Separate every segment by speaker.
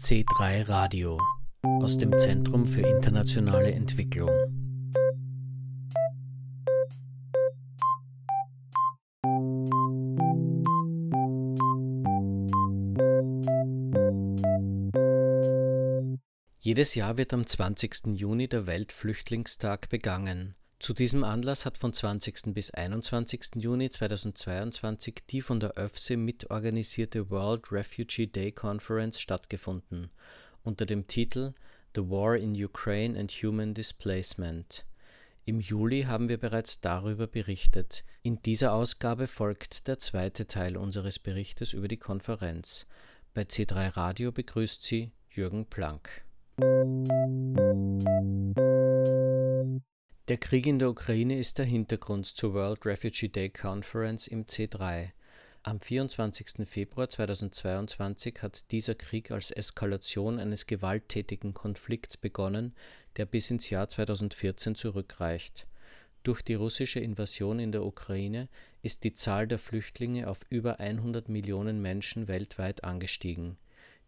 Speaker 1: C3 Radio aus dem Zentrum für internationale Entwicklung. Jedes Jahr wird am 20. Juni der Weltflüchtlingstag begangen. Zu diesem Anlass hat von 20. bis 21. Juni 2022 die von der ÖFSE mitorganisierte World Refugee Day Conference stattgefunden, unter dem Titel The War in Ukraine and Human Displacement. Im Juli haben wir bereits darüber berichtet. In dieser Ausgabe folgt der zweite Teil unseres Berichtes über die Konferenz. Bei C3 Radio begrüßt sie Jürgen Planck. Der Krieg in der Ukraine ist der Hintergrund zur World Refugee Day Conference im C3. Am 24. Februar 2022 hat dieser Krieg als Eskalation eines gewalttätigen Konflikts begonnen, der bis ins Jahr 2014 zurückreicht. Durch die russische Invasion in der Ukraine ist die Zahl der Flüchtlinge auf über 100 Millionen Menschen weltweit angestiegen.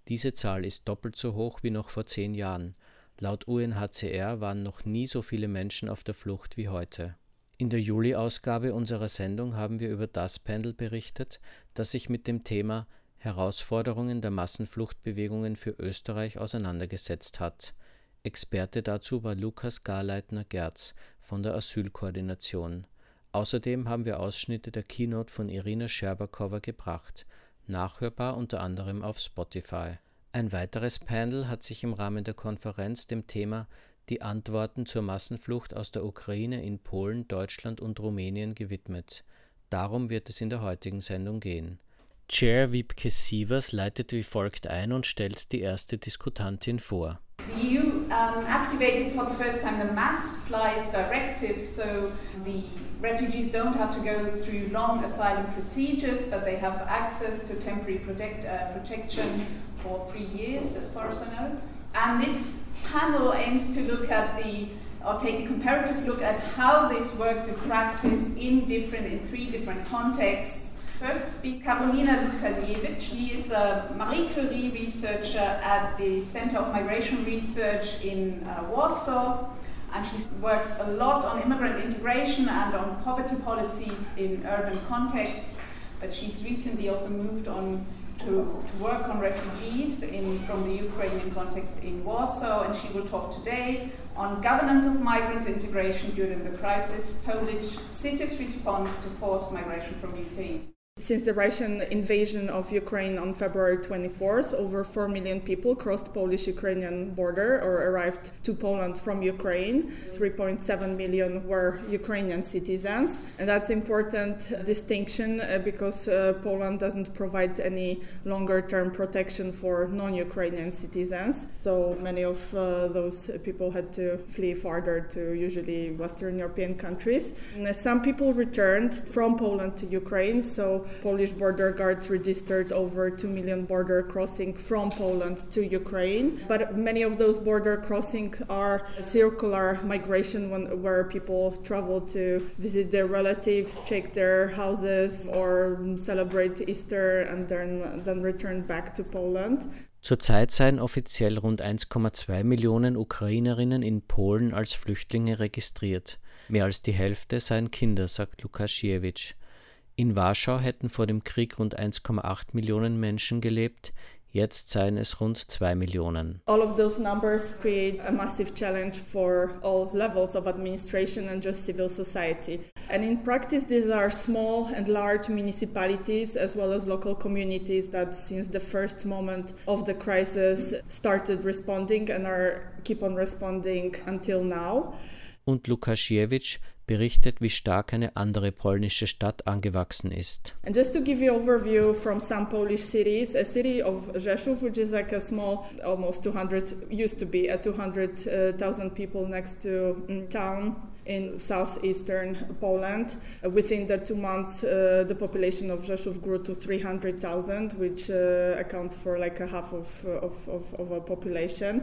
Speaker 1: Diese Zahl ist doppelt so hoch wie noch vor zehn Jahren Laut UNHCR waren noch nie so viele Menschen auf der Flucht wie heute. In der Juli-Ausgabe unserer Sendung haben wir über das Panel berichtet, das sich mit dem Thema Herausforderungen der Massenfluchtbewegungen für Österreich auseinandergesetzt hat. Experte dazu war Lukas Garleitner-Gerz von der Asylkoordination. Außerdem haben wir Ausschnitte der Keynote von Irina Scherbakowa gebracht, nachhörbar unter anderem auf Spotify. Ein weiteres Panel hat sich im Rahmen der Konferenz dem Thema Die Antworten zur Massenflucht aus der Ukraine in Polen, Deutschland und Rumänien gewidmet. Darum wird es in der heutigen Sendung gehen. Chair Wiebke Sievers leitet wie folgt ein und stellt die erste Diskutantin vor.
Speaker 2: The EU um, activated for the first time the Mass Flight Directive, so the refugees don't have to go through long asylum procedures, but they have access to temporary protect, uh, protection for three years, as far as I know. And this panel aims to look at the or take a comparative look at how this works in practice in different in three different contexts. First speak Karolina Lukasiewicz. She is a Marie Curie researcher at the Center of Migration Research in uh, Warsaw and she's worked a lot on immigrant integration and on poverty policies in urban contexts. But she's recently also moved on to, to work on refugees in, from the Ukrainian context in Warsaw, and she will talk today on governance of migrants integration during the crisis, Polish cities' response to forced migration from Ukraine.
Speaker 3: Since the Russian invasion of Ukraine on February 24th, over 4 million people crossed Polish-Ukrainian border or arrived to Poland from Ukraine. 3.7 million were Ukrainian citizens. And that's important distinction uh, because uh, Poland doesn't provide any longer-term protection for non-Ukrainian citizens. So many of uh, those people had to flee farther to usually Western European countries. And some people returned from Poland to Ukraine. So Polish border guards registered over 2 million border crossings from Poland to Ukraine. But many of those border crossings are circular migration when, where people travel to visit their relatives, check their houses, or celebrate Easter and then, then return back to Poland.
Speaker 1: Zurzeit seien offiziell rund 1,2 Millionen Ukrainerinnen in Polen als Flüchtlinge registriert. Mehr als die Hälfte seien Kinder, sagt Lukasiewicz. In Warschau hätten vor dem Krieg rund 1,8 Millionen Menschen gelebt, jetzt seien es rund 2 Millionen.
Speaker 3: All of those numbers create a massive challenge for all levels of administration and just civil society. And in practice, these are small and large municipalities as well as local communities that since the first moment of the crisis started responding and are keep on responding until now.
Speaker 1: Und Lukasiewicz berichtet, wie stark eine andere polnische Stadt angewachsen ist.
Speaker 3: And just to give you overview from some Polish cities, a city of Rzeszów, which is like a small, almost 200, used to be a 200,000 people next to um, town in southeastern Poland. Within the two months, uh, the population of Rzeszów grew to 300,000, which uh, accounts for like a half of, of, of, of a population.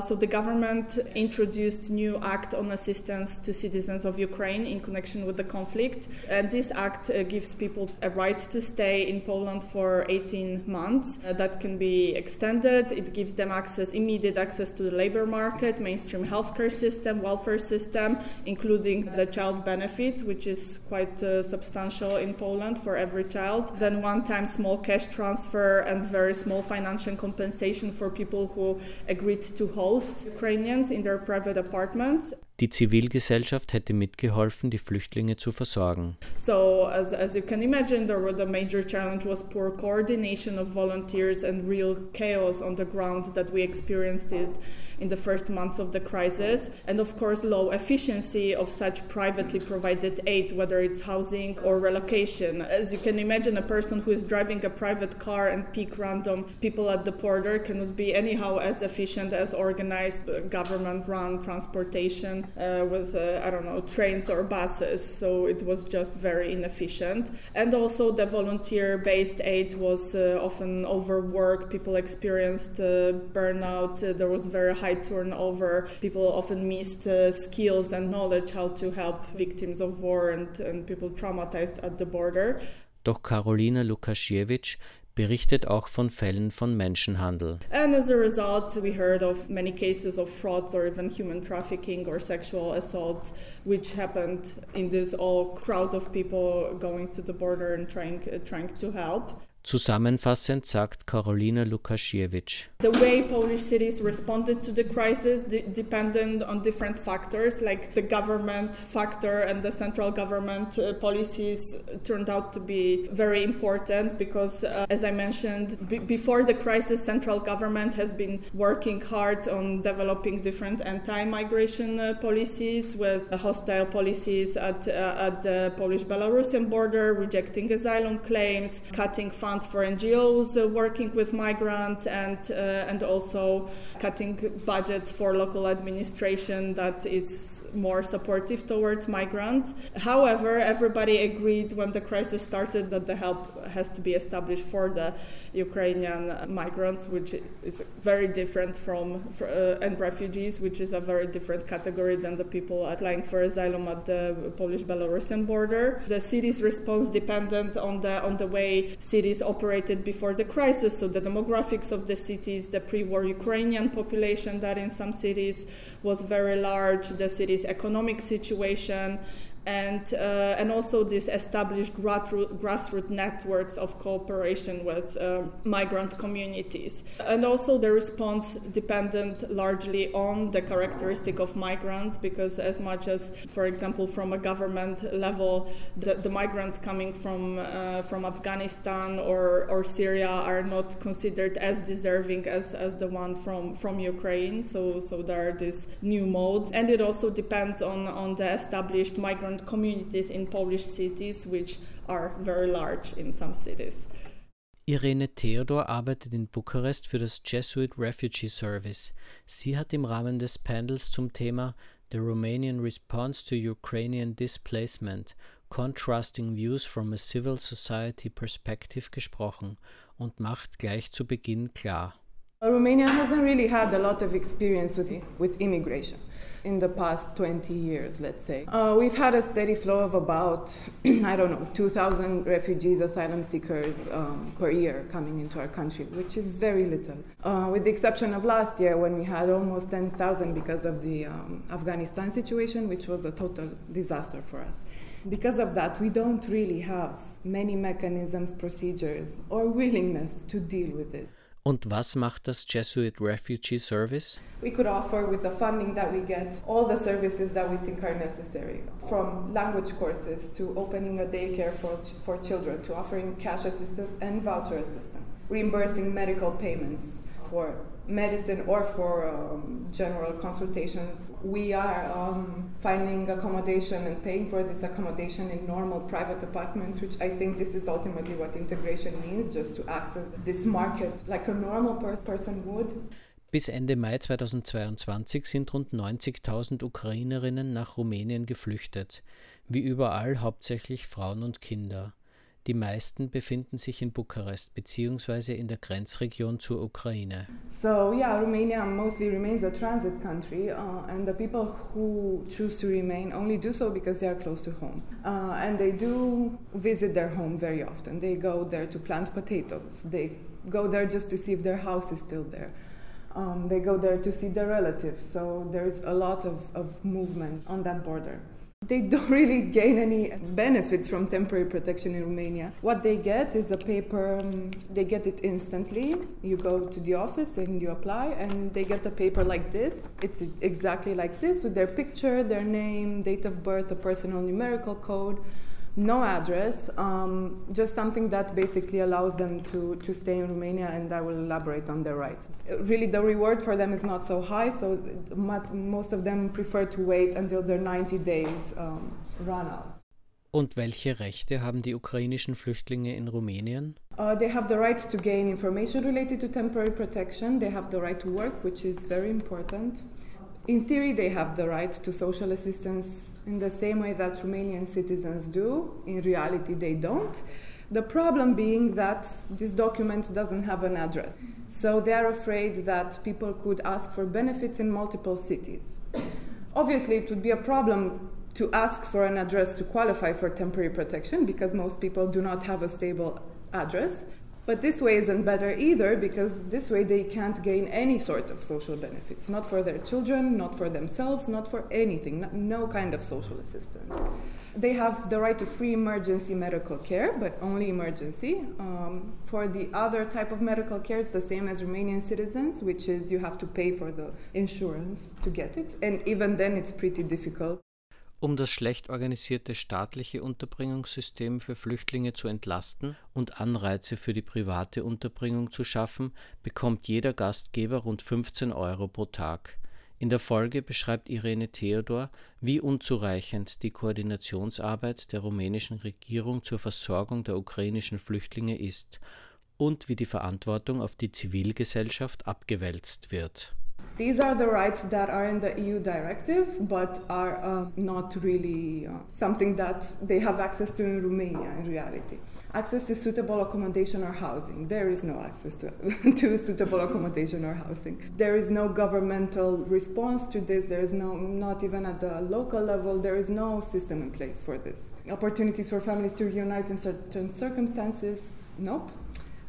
Speaker 3: So the government introduced new act on assistance to citizens of Ukraine in connection with the conflict. And this act uh, gives people a right to stay in Poland for 18 months. Uh, that can be extended. It gives them access, immediate access to the labor market, mainstream healthcare system, welfare system, including the child benefit, which is quite uh, substantial in Poland for every child. Then one-time small cash transfer and very small financial compensation for people who agreed to hold host Ukrainians in their private apartments.
Speaker 1: Die Zivilgesellschaft hätte mitgeholfen, die Flüchtlinge zu versorgen.
Speaker 3: So, as, as you can imagine, there were the major challenge was poor coordination of volunteers and real chaos on the ground that we experienced it in the first months of the crisis, and of course, low efficiency of such privately provided aid, whether it's housing or relocation. As you can imagine, a person who is driving a private car and pick random people at the border cannot be anyhow as efficient as organized government-run transportation uh, with, uh, I don't know, trains or buses. So it was just very inefficient. And also the volunteer based aid was uh, often overworked. People experienced burnout. there was very high turnover. People often missed skills and knowledge how to help victims of war and, and people traumatized at the border.
Speaker 1: Doch Karolina Lukasiewicz berichtet auch von Fällen von Menschenhandel.
Speaker 3: And as a result, we heard of many cases of frauds or even human trafficking or sexual assaults, which happened in this all crowd of people going to the border and trying, trying to help.
Speaker 1: Zusammenfassend sagt Karolina Lukasiewicz.
Speaker 3: The way Polish cities responded to the crisis de depended on different factors, like the government factor and the central government uh, policies turned out to be very important because, uh, as I mentioned, before the crisis, central government has been working hard on developing different anti-migration uh, policies with hostile policies at, uh, at the Polish-Belarusian border, rejecting asylum claims, cutting funds funds for NGOs uh, working with migrants and, uh, and also cutting budgets for local administration that is more supportive towards migrants. However, everybody agreed when the crisis started that the help has to be established for the Ukrainian migrants, which is very different from uh, and refugees, which is a very different category than the people applying for asylum at the Polish-Belarusian border. The city's response depended on the on the way cities operated before the crisis, so the demographics of the cities, the pre-war Ukrainian population that in some cities was very large, the cities economic situation and uh, and also these established grassroots networks of cooperation with uh, migrant communities. And also the response dependent largely on the characteristic of migrants because as much as for example from a government level the, the migrants coming from uh, from Afghanistan or, or Syria are not considered as deserving as, as the one from from Ukraine. So so there are these new modes. And it also depends on on the established migrant different communities in Polish cities, which are very large in some cities.
Speaker 1: Irene Theodor arbeitet in Bukarest für das Jesuit Refugee Service. Sie hat im Rahmen des Panels zum Thema The Romanian Response to Ukrainian Displacement Contrasting Views from a Civil Society Perspective gesprochen und macht gleich zu Beginn klar.
Speaker 4: Romania hasn't really had a lot of experience with, with immigration in the past 20 years, let's say. Uh, we've had a steady flow of about, I don't know, 2,000 refugees, asylum seekers um, per year coming into our country, which is very little. Uh, with the exception of last year when we had almost 10,000 because of the um, Afghanistan situation, which was a total disaster for us. Because of that, we don't really have many mechanisms, procedures, or willingness to deal with this.
Speaker 1: Und was macht das Jesuit Refugee Service?
Speaker 4: We could offer with the funding that we get all the services that we think are necessary, from language courses to opening a daycare for, for children to offering cash assistance and voucher assistance, reimbursing medical payments for medicine or for um, general consultations. We are um, finding accommodation and paying for this accommodation in normal private apartments, which I think this is ultimately what integration means, just to access this market like a normal per person would.
Speaker 1: Bis Ende Mai 2022 sind rund 90.000 Ukrainerinnen nach Rumänien geflüchtet, wie überall hauptsächlich Frauen und Kinder. Die meisten befinden sich in Bukarest bzw. in der Grenzregion zur Ukraine.
Speaker 4: So yeah, Romania mostly remains a transit country, uh, and the people who choose to remain only do so because they are close to home, uh, and they do visit their home very often. They go there to plant potatoes. They go there just to see if their house is still there. Um, they go there to see their relatives. So there's a lot of, of movement on that border. They don't really gain any benefits from temporary protection in Romania. What they get is a paper, um, they get it instantly. You go to the office and you apply, and they get a paper like this. It's exactly like this with their picture, their name, date of birth, a personal numerical code no address, um, just something that basically allows them to, to stay in Romania, and I will elaborate on their rights. Really, the reward for them is not so high, so most of them prefer to wait until their 90 days um, run out.
Speaker 1: Und welche Rechte haben die ukrainischen Flüchtlinge in Rumänien?
Speaker 4: Uh, they have the right to gain information related to temporary protection. They have the right to work, which is very important. In theory, they have the right to social assistance in the same way that Romanian citizens do. In reality, they don't. The problem being that this document doesn't have an address. So they are afraid that people could ask for benefits in multiple cities. Obviously, it would be a problem to ask for an address to qualify for temporary protection because most people do not have a stable address. But this way isn't better either because this way they can't gain any sort of social benefits, not for their children, not for themselves, not for anything, no kind of social assistance. They have the right to free emergency medical care, but only emergency. Um, for the other type of medical care, it's the same as Romanian citizens, which is you have to pay for the insurance to get it. And even then, it's pretty difficult.
Speaker 1: Um das schlecht organisierte staatliche Unterbringungssystem für Flüchtlinge zu entlasten und Anreize für die private Unterbringung zu schaffen, bekommt jeder Gastgeber rund 15 Euro pro Tag. In der Folge beschreibt Irene Theodor, wie unzureichend die Koordinationsarbeit der rumänischen Regierung zur Versorgung der ukrainischen Flüchtlinge ist und wie die Verantwortung auf die Zivilgesellschaft abgewälzt wird.
Speaker 4: These are the rights that are in the EU directive, but are uh, not really uh, something that they have access to in Romania in reality. Access to suitable accommodation or housing. There is no access to, to suitable accommodation or housing. There is no governmental response to this. There is no, not even at the local level, there is no system in place for this. Opportunities for families to reunite in certain circumstances, nope.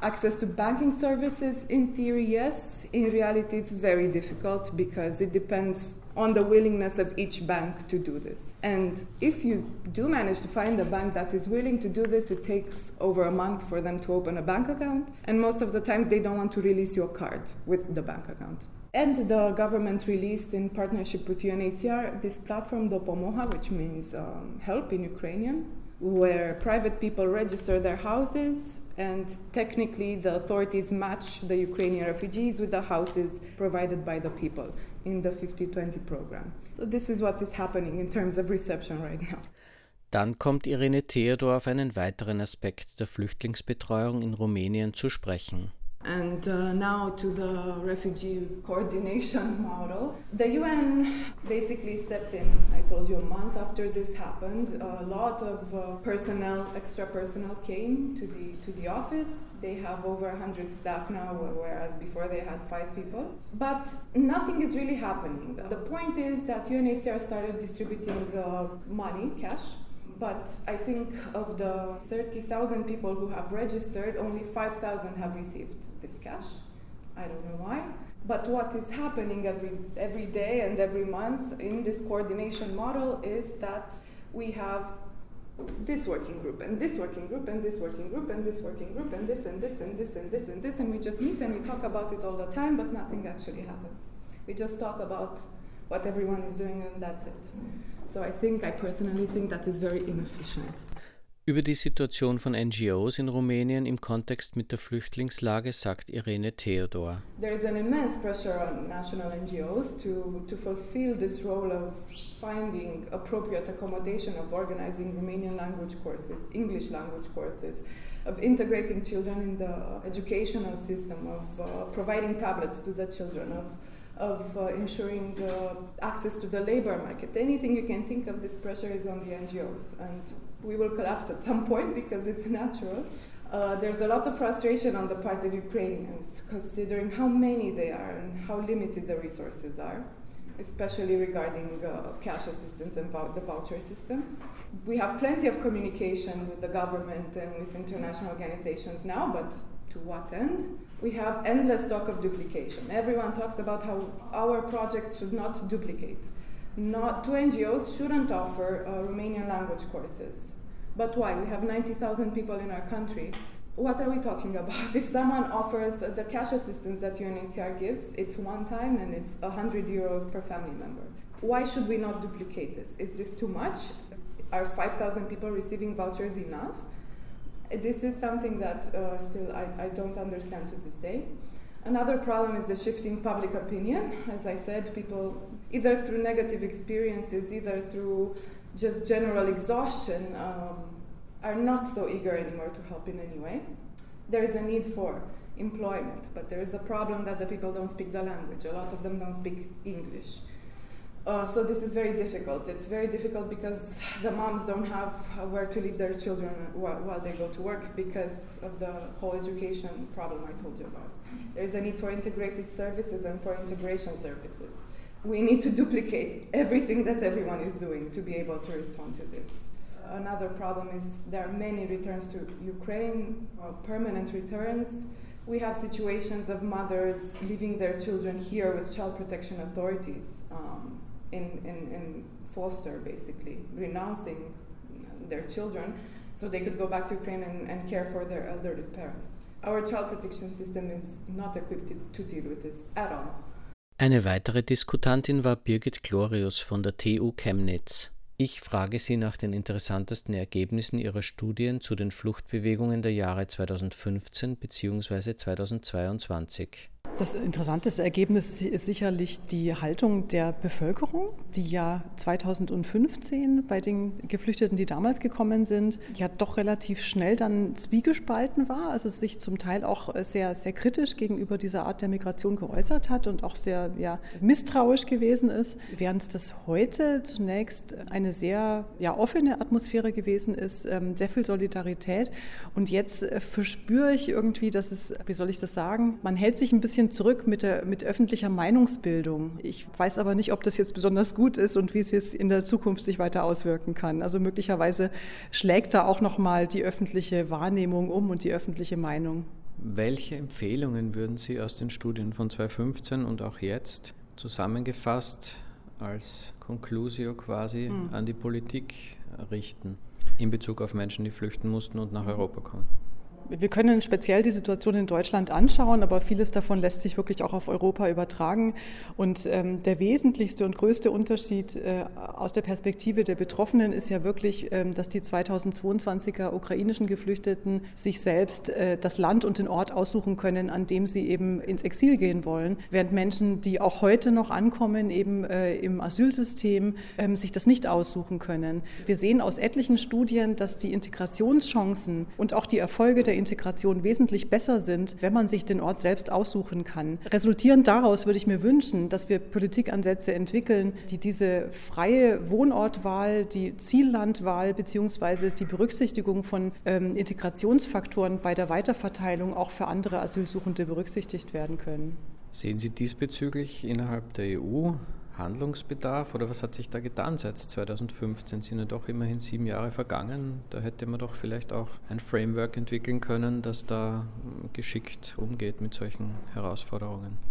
Speaker 4: Access to banking services, in theory, yes. In reality, it's very difficult because it depends on the willingness of each bank to do this. And if you do manage to find a bank that is willing to do this, it takes over a month for them to open a bank account. And most of the times, they don't want to release your card with the bank account. And the government released, in partnership with UNHCR, this platform, Dopomoha, which means um, help in Ukrainian, where private people register their houses and technically the authorities match the Ukrainian refugees with the houses provided by the people in the 50-20 program. So this is what is happening in terms of reception right now.
Speaker 1: Dann kommt Irene Theodor auf einen weiteren Aspekt der Flüchtlingsbetreuung in Rumänien zu sprechen.
Speaker 4: And uh, now to the refugee coordination model. The UN basically stepped in, I told you, a month after this happened. A lot of uh, personnel, extra personnel came to the, to the office. They have over 100 staff now, whereas before they had five people. But nothing is really happening. The point is that UNHCR started distributing uh, money, cash, but I think of the 30,000 people who have registered, only 5,000 have received cash. I don't know why. But what is happening every, every day and every month in this coordination model is that we have this working group and this working group and this working group and this working group and this and this and this and this and this and we just meet and we talk about it all the time but nothing actually happens. We just talk about what everyone is doing and that's it. So I think, I personally think that is very inefficient.
Speaker 1: Über die Situation von NGOs in Rumänien im Kontext mit der Flüchtlingslage sagt Irene Theodor.
Speaker 4: There is an immense pressure on national NGOs to, to fulfill this role of finding appropriate accommodation, of organizing Romanian language courses, English language courses, of integrating children in the educational system, of uh, providing tablets to the children, of of uh, ensuring uh, access to the labor market. Anything you can think of, this pressure is on the NGOs. And we will collapse at some point because it's natural. Uh, there's a lot of frustration on the part of Ukrainians, considering how many they are and how limited the resources are, especially regarding uh, cash assistance and vou- the voucher system. We have plenty of communication with the government and with international organizations now, but to what end? We have endless talk of duplication. Everyone talks about how our projects should not duplicate. Not, two NGOs shouldn't offer uh, Romanian language courses. But why? We have 90,000 people in our country. What are we talking about? If someone offers the cash assistance that UNHCR gives, it's one time and it's 100 euros per family member. Why should we not duplicate this? Is this too much? Are 5,000 people receiving vouchers enough? This is something that uh, still I, I don't understand to this day. Another problem is the shifting public opinion. As I said, people, either through negative experiences, either through just general exhaustion, um, are not so eager anymore to help in any way. There is a need for employment, but there is a problem that the people don't speak the language. A lot of them don't speak English. Uh, so this is very difficult. It's very difficult because the moms don't have where to leave their children while, while they go to work because of the whole education problem I told you about. There is a need for integrated services and for integration services. We need to duplicate everything that everyone is doing to be able to respond to this. Another problem is there are many returns to Ukraine, uh, permanent returns. We have situations of mothers leaving their children here with child protection authorities um, in, in, in foster, basically, renouncing their children so they could go back to Ukraine and, and care for their elderly parents. Our child protection system is not equipped to deal with this at all.
Speaker 1: Eine weitere Diskutantin war Birgit Glorius von der TU Chemnitz. Ich frage sie nach den interessantesten Ergebnissen ihrer Studien zu den Fluchtbewegungen der Jahre 2015 bzw. 2022.
Speaker 5: Das interessanteste Ergebnis ist sicherlich die Haltung der Bevölkerung, die ja 2015 bei den Geflüchteten, die damals gekommen sind, ja doch relativ schnell dann zwiegespalten war, also sich zum Teil auch sehr, sehr kritisch gegenüber dieser Art der Migration geäußert hat und auch sehr ja, misstrauisch gewesen ist, während das heute zunächst eine sehr ja, offene Atmosphäre gewesen ist, ähm, sehr viel Solidarität. Und jetzt äh, verspüre ich irgendwie, dass es, wie soll ich das sagen, man hält sich ein bisschen zurück mit, der, mit öffentlicher Meinungsbildung. Ich weiß aber nicht, ob das jetzt besonders gut ist und wie es jetzt in der Zukunft sich weiter auswirken kann. Also möglicherweise schlägt da auch noch mal die öffentliche Wahrnehmung um und die öffentliche Meinung.
Speaker 1: Welche Empfehlungen würden Sie aus den Studien von 2015 und auch jetzt zusammengefasst als Conclusio quasi hm. an die Politik richten in Bezug auf Menschen, die flüchten mussten und nach Europa kommen?
Speaker 5: Wir können speziell die Situation in Deutschland anschauen, aber vieles davon lässt sich wirklich auch auf Europa übertragen. Und ähm, der wesentlichste und größte Unterschied äh, aus der Perspektive der Betroffenen ist ja wirklich, ähm, dass die 2022er ukrainischen Geflüchteten sich selbst äh, das Land und den Ort aussuchen können, an dem sie eben ins Exil gehen wollen, während Menschen, die auch heute noch ankommen, eben äh, im Asylsystem, ähm, sich das nicht aussuchen können. Wir sehen aus etlichen Studien, dass die Integrationschancen und auch die Erfolge der Integration wesentlich besser sind, wenn man sich den Ort selbst aussuchen kann. Resultierend daraus würde ich mir wünschen, dass wir Politikansätze entwickeln, die diese freie Wohnortwahl, die Ziellandwahl bzw. die Berücksichtigung von ähm, Integrationsfaktoren bei der Weiterverteilung auch für andere Asylsuchende berücksichtigt werden können.
Speaker 1: Sehen Sie diesbezüglich innerhalb der EU Handlungsbedarf oder was hat sich da getan seit 2015? Sind ja doch immerhin sieben Jahre vergangen. Da hätte man doch vielleicht auch ein Framework entwickeln können, das da geschickt umgeht mit solchen Herausforderungen.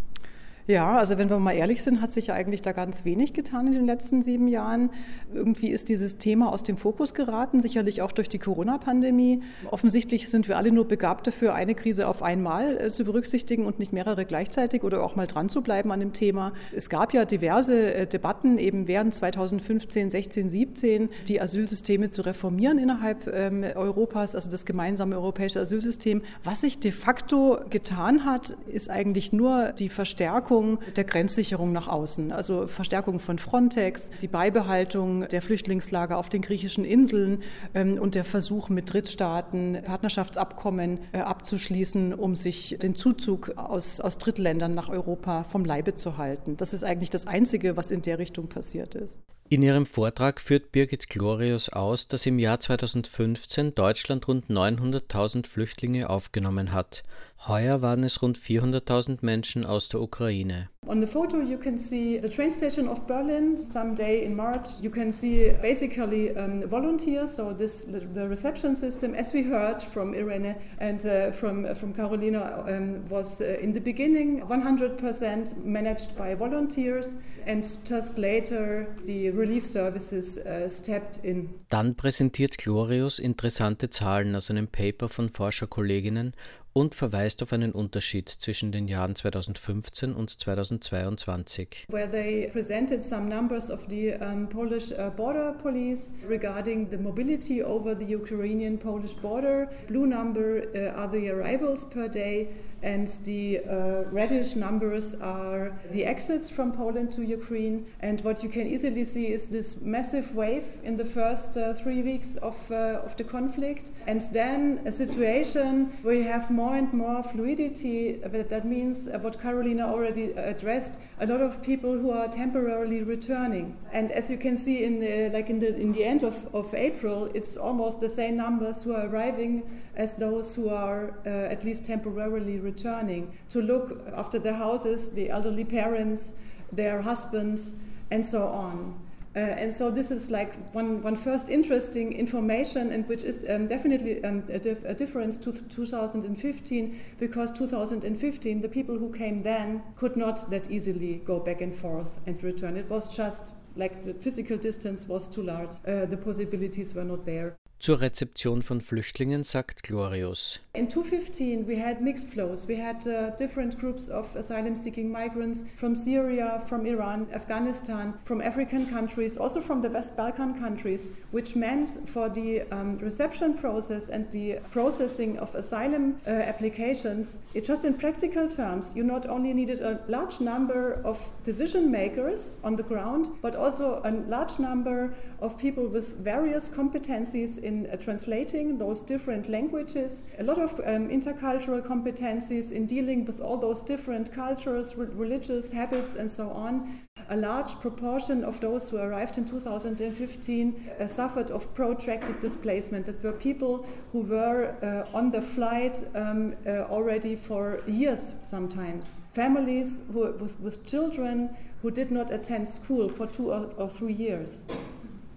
Speaker 5: Ja, also wenn wir mal ehrlich sind, hat sich ja eigentlich da ganz wenig getan in den letzten sieben Jahren. Irgendwie ist dieses Thema aus dem Fokus geraten, sicherlich auch durch die Corona-Pandemie. Offensichtlich sind wir alle nur begabt dafür, eine Krise auf einmal äh, zu berücksichtigen und nicht mehrere gleichzeitig oder auch mal dran zu bleiben an dem Thema. Es gab ja diverse äh, Debatten eben während 2015, 16, 17, die Asylsysteme zu reformieren innerhalb ähm, Europas, also das gemeinsame europäische Asylsystem. Was sich de facto getan hat, ist eigentlich nur die Verstärkung Verstärkung der Grenzsicherung nach außen, also Verstärkung von Frontex, die Beibehaltung der Flüchtlingslager auf den griechischen Inseln ähm, und der Versuch mit Drittstaaten Partnerschaftsabkommen äh, abzuschließen, um sich den Zuzug aus, aus Drittländern nach Europa vom Leibe zu halten. Das ist eigentlich das Einzige, was in der Richtung passiert ist.
Speaker 1: In ihrem Vortrag führt Birgit Glorius aus, dass im Jahr 2015 Deutschland rund 900.000 Flüchtlinge aufgenommen hat. Heuer waren es rund 400.000 Menschen aus der Ukraine.
Speaker 5: On the photo you can see the train station of Berlin someday in March. You can see basically um, volunteers, so this the, reception system as we heard from Irene and uh, from uh, from Carolina um, was uh, in the beginning 100% managed by volunteers and just later the relief services uh, stepped in.
Speaker 1: Dann präsentiert Glorius interessante Zahlen aus einem Paper von Forscherkolleginnen und verweist auf einen Unterschied zwischen den Jahren 2015 und 2022.
Speaker 5: Where they presented some numbers of the um, Polish uh, border police regarding the mobility over the Ukrainian-Polish border. Blue number uh, are the arrivals per day and the uh, reddish numbers are the exits from Poland to Ukraine. And what you can easily see is this massive wave in the first uh, three weeks of, uh, of the conflict, and then a situation where you have more and more fluidity. That means uh, what Karolina already addressed: a lot of people who are temporarily returning. And as you can see in the, like in the in the end of, of April, it's almost the same numbers who are arriving as those who are uh, at least temporarily returning to look after their houses, the elderly parents, their husbands, and so on. Uh, and so this is like one, one first interesting information and which is um, definitely um, a, dif a, difference to 2015 because 2015 the people who came then could not that easily go back and forth and return. It was just like the physical distance was too large. Uh, the possibilities were not there
Speaker 1: Zur Rezeption von Flüchtlingen sagt Glorius.
Speaker 5: In 2015 we had mixed flows. We had uh, different groups of asylum seeking migrants from Syria, from Iran, Afghanistan, from African countries, also from the West Balkan countries, which meant for the um, reception process and the processing of asylum uh, applications, it just in practical terms, you not only needed a large number of decision makers on the ground, but also a large number of people with various competencies in uh, translating those different languages, a lot of um, intercultural competencies in dealing with all those different cultures, re- religious habits, and so on. A large proportion of those who arrived in 2015 uh, suffered of protracted displacement. That were people who were uh, on the flight um, uh, already for years sometimes. Families who, with, with children who did not attend school for two or, or three years.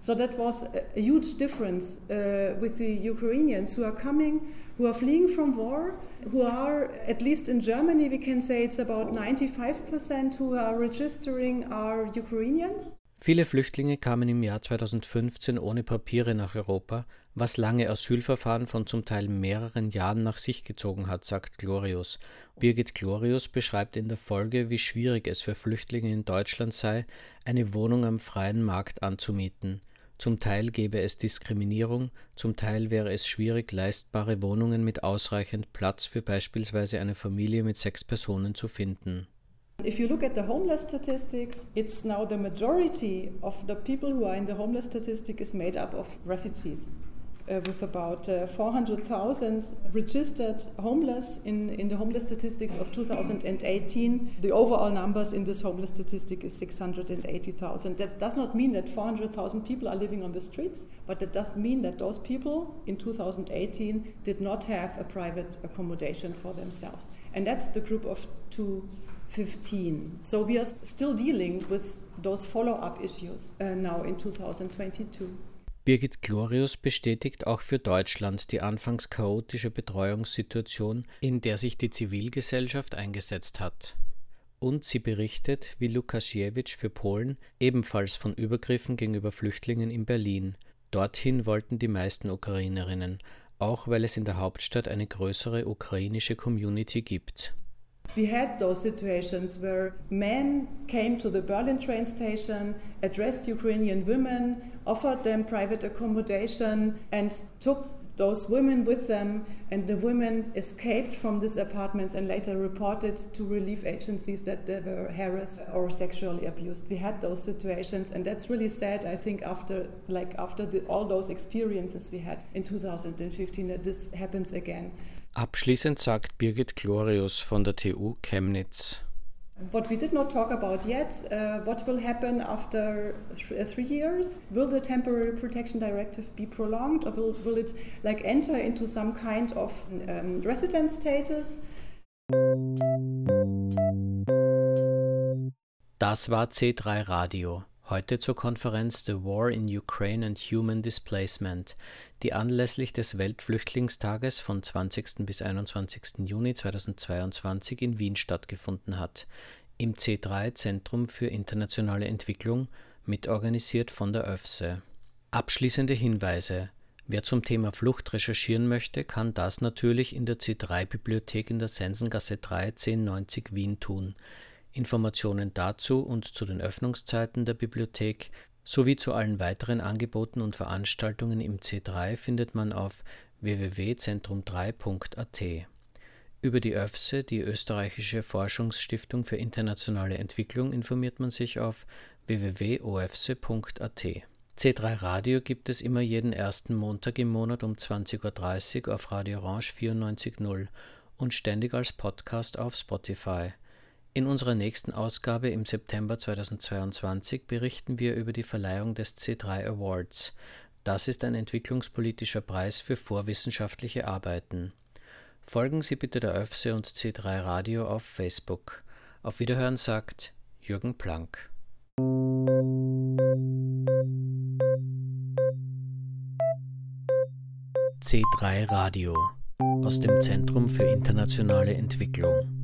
Speaker 5: So that was a, huge difference uh, with the Ukrainians who are coming, who are fleeing from war, who are, at least in Germany, we can say it's about 95% who are registering are Ukrainians.
Speaker 1: Viele Flüchtlinge kamen im Jahr 2015 ohne Papiere nach Europa, was lange Asylverfahren von zum Teil mehreren Jahren nach sich gezogen hat, sagt Glorius. Birgit Glorius beschreibt in der Folge, wie schwierig es für Flüchtlinge in Deutschland sei, eine Wohnung am freien Markt anzumieten. Zum Teil gäbe es Diskriminierung, zum Teil wäre es schwierig, leistbare Wohnungen mit ausreichend Platz für beispielsweise eine Familie mit sechs Personen zu finden.
Speaker 5: If you look at the homeless statistics, it's now the majority of the people who are in the homeless statistic is made up of refugees. Uh, with about uh, 400,000 registered homeless in, in the homeless statistics of 2018. The overall numbers in this homeless statistic is 680,000. That does not mean that 400,000 people are living on the streets, but it does mean that those people in 2018 did not have a private accommodation for themselves. And that's the group of 215. So we are still dealing with those follow up issues uh, now in 2022.
Speaker 1: Birgit Glorius bestätigt auch für Deutschland die anfangs chaotische Betreuungssituation, in der sich die Zivilgesellschaft eingesetzt hat. Und sie berichtet, wie Lukasiewicz für Polen, ebenfalls von Übergriffen gegenüber Flüchtlingen in Berlin. Dorthin wollten die meisten Ukrainerinnen, auch weil es in der Hauptstadt eine größere ukrainische Community gibt.
Speaker 5: We had those situations where men came to the Berlin train station, addressed Ukrainian women, offered them private accommodation, and took those women with them, and the women escaped from these apartments and later reported to relief agencies that they were harassed or sexually abused. We had those situations, and that's really sad. I think after like after the, all those experiences we had in 2015, that this happens again.
Speaker 1: Abschließend sagt Birgit Glorius von der TU Chemnitz.
Speaker 5: What we did not talk about yet, uh, what will happen after th uh, three years? Will the temporary protection directive be prolonged or will, will it like enter into some kind of um, resident status?
Speaker 1: Das war C3 Radio. Heute zur Konferenz The War in Ukraine and Human Displacement, die anlässlich des Weltflüchtlingstages von 20. bis 21. Juni 2022 in Wien stattgefunden hat, im C3 Zentrum für internationale Entwicklung, mitorganisiert von der ÖFSE. Abschließende Hinweise. Wer zum Thema Flucht recherchieren möchte, kann das natürlich in der C3-Bibliothek in der Sensengasse 3 1090 Wien tun. Informationen dazu und zu den Öffnungszeiten der Bibliothek sowie zu allen weiteren Angeboten und Veranstaltungen im C3 findet man auf www.zentrum3.at. Über die ÖFSE, die österreichische Forschungsstiftung für internationale Entwicklung, informiert man sich auf www.ofse.at. C3 Radio gibt es immer jeden ersten Montag im Monat um 20.30 Uhr auf Radio Orange 94.0 und ständig als Podcast auf Spotify. In unserer nächsten Ausgabe im September 2022 berichten wir über die Verleihung des C3 Awards. Das ist ein entwicklungspolitischer Preis für vorwissenschaftliche Arbeiten. Folgen Sie bitte der ÖFSE und C3 Radio auf Facebook. Auf Wiederhören sagt Jürgen Planck. C3 Radio aus dem Zentrum für internationale Entwicklung.